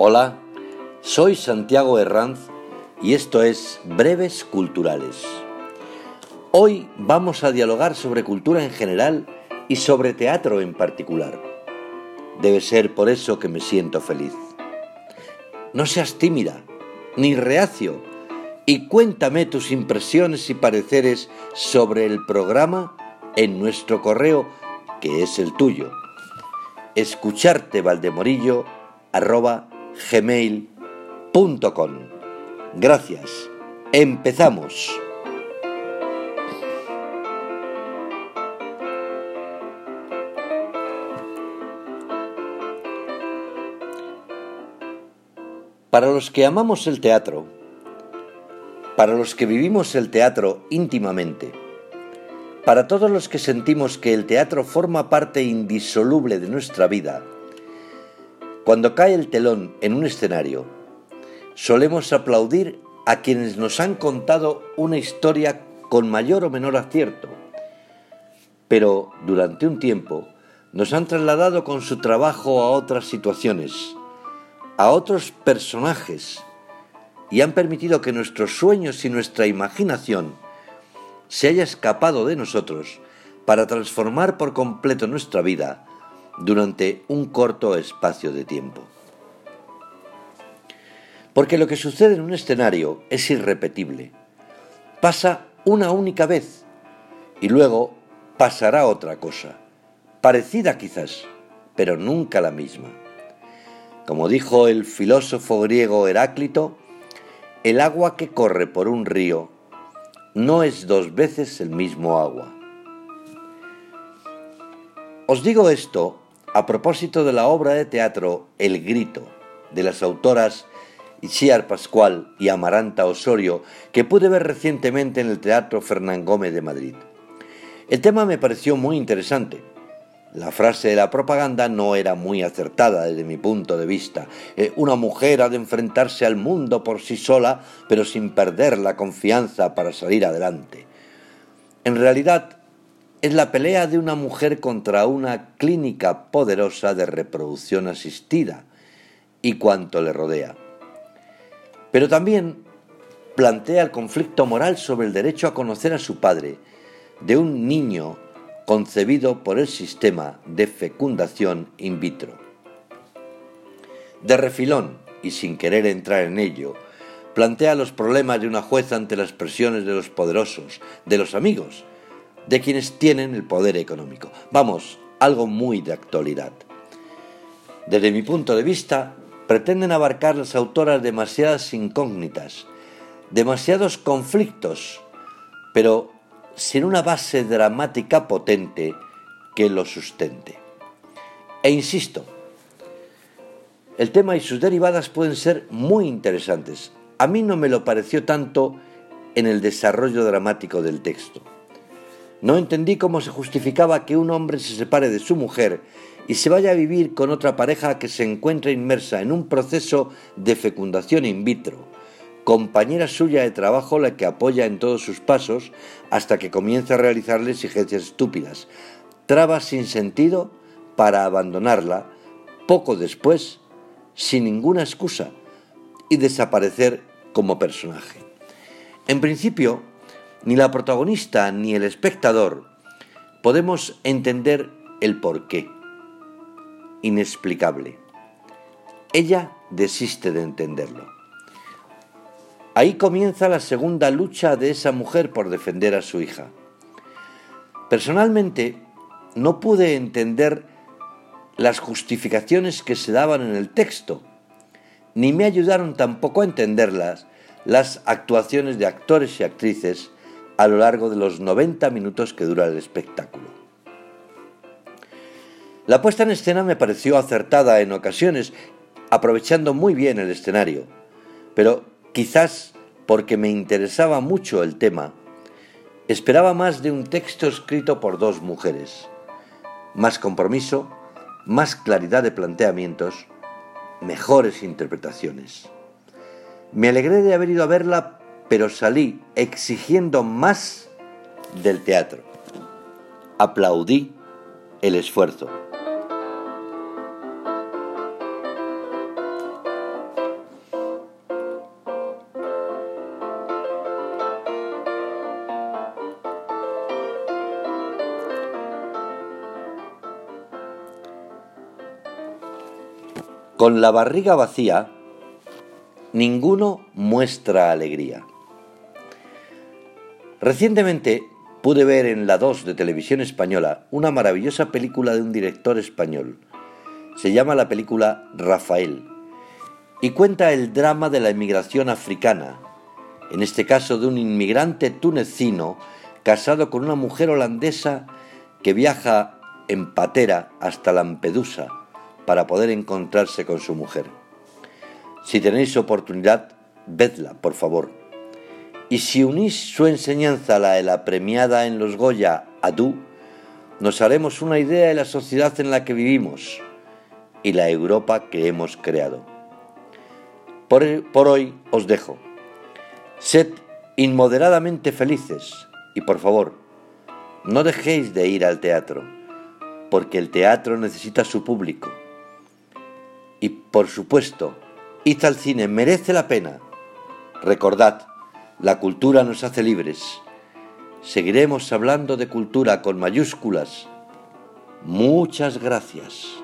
Hola, soy Santiago Herranz y esto es Breves Culturales. Hoy vamos a dialogar sobre cultura en general y sobre teatro en particular. Debe ser por eso que me siento feliz. No seas tímida, ni reacio, y cuéntame tus impresiones y pareceres sobre el programa en nuestro correo, que es el tuyo. Escucharte Valdemorillo arroba gmail.com. Gracias. Empezamos. Para los que amamos el teatro, para los que vivimos el teatro íntimamente, para todos los que sentimos que el teatro forma parte indisoluble de nuestra vida, cuando cae el telón en un escenario, solemos aplaudir a quienes nos han contado una historia con mayor o menor acierto, pero durante un tiempo nos han trasladado con su trabajo a otras situaciones, a otros personajes, y han permitido que nuestros sueños y nuestra imaginación se haya escapado de nosotros para transformar por completo nuestra vida durante un corto espacio de tiempo. Porque lo que sucede en un escenario es irrepetible. Pasa una única vez y luego pasará otra cosa, parecida quizás, pero nunca la misma. Como dijo el filósofo griego Heráclito, el agua que corre por un río no es dos veces el mismo agua. Os digo esto a propósito de la obra de teatro El Grito, de las autoras Itziar Pascual y Amaranta Osorio, que pude ver recientemente en el Teatro Fernán Gómez de Madrid. El tema me pareció muy interesante. La frase de la propaganda no era muy acertada desde mi punto de vista. Eh, una mujer ha de enfrentarse al mundo por sí sola, pero sin perder la confianza para salir adelante. En realidad, es la pelea de una mujer contra una clínica poderosa de reproducción asistida y cuanto le rodea. Pero también plantea el conflicto moral sobre el derecho a conocer a su padre de un niño concebido por el sistema de fecundación in vitro. De refilón, y sin querer entrar en ello, plantea los problemas de una jueza ante las presiones de los poderosos, de los amigos, de quienes tienen el poder económico. Vamos, algo muy de actualidad. Desde mi punto de vista, pretenden abarcar las autoras demasiadas incógnitas, demasiados conflictos, pero sin una base dramática potente que lo sustente. E insisto, el tema y sus derivadas pueden ser muy interesantes. A mí no me lo pareció tanto en el desarrollo dramático del texto. No entendí cómo se justificaba que un hombre se separe de su mujer y se vaya a vivir con otra pareja que se encuentra inmersa en un proceso de fecundación in vitro, compañera suya de trabajo la que apoya en todos sus pasos hasta que comienza a realizarle exigencias estúpidas, trabas sin sentido para abandonarla poco después, sin ninguna excusa, y desaparecer como personaje. En principio, ni la protagonista ni el espectador podemos entender el porqué. Inexplicable. Ella desiste de entenderlo. Ahí comienza la segunda lucha de esa mujer por defender a su hija. Personalmente, no pude entender las justificaciones que se daban en el texto, ni me ayudaron tampoco a entenderlas las actuaciones de actores y actrices a lo largo de los 90 minutos que dura el espectáculo. La puesta en escena me pareció acertada en ocasiones, aprovechando muy bien el escenario, pero quizás porque me interesaba mucho el tema, esperaba más de un texto escrito por dos mujeres, más compromiso, más claridad de planteamientos, mejores interpretaciones. Me alegré de haber ido a verla pero salí exigiendo más del teatro. Aplaudí el esfuerzo. Con la barriga vacía, ninguno muestra alegría. Recientemente pude ver en la 2 de televisión española una maravillosa película de un director español. Se llama la película Rafael y cuenta el drama de la inmigración africana, en este caso de un inmigrante tunecino casado con una mujer holandesa que viaja en patera hasta Lampedusa para poder encontrarse con su mujer. Si tenéis oportunidad, vedla, por favor. Y si unís su enseñanza a la de la premiada en los Goya Adu, nos haremos una idea de la sociedad en la que vivimos y la Europa que hemos creado. Por, por hoy os dejo. Sed inmoderadamente felices y por favor, no dejéis de ir al teatro, porque el teatro necesita su público. Y por supuesto, id al cine, merece la pena. Recordad, la cultura nos hace libres. Seguiremos hablando de cultura con mayúsculas. Muchas gracias.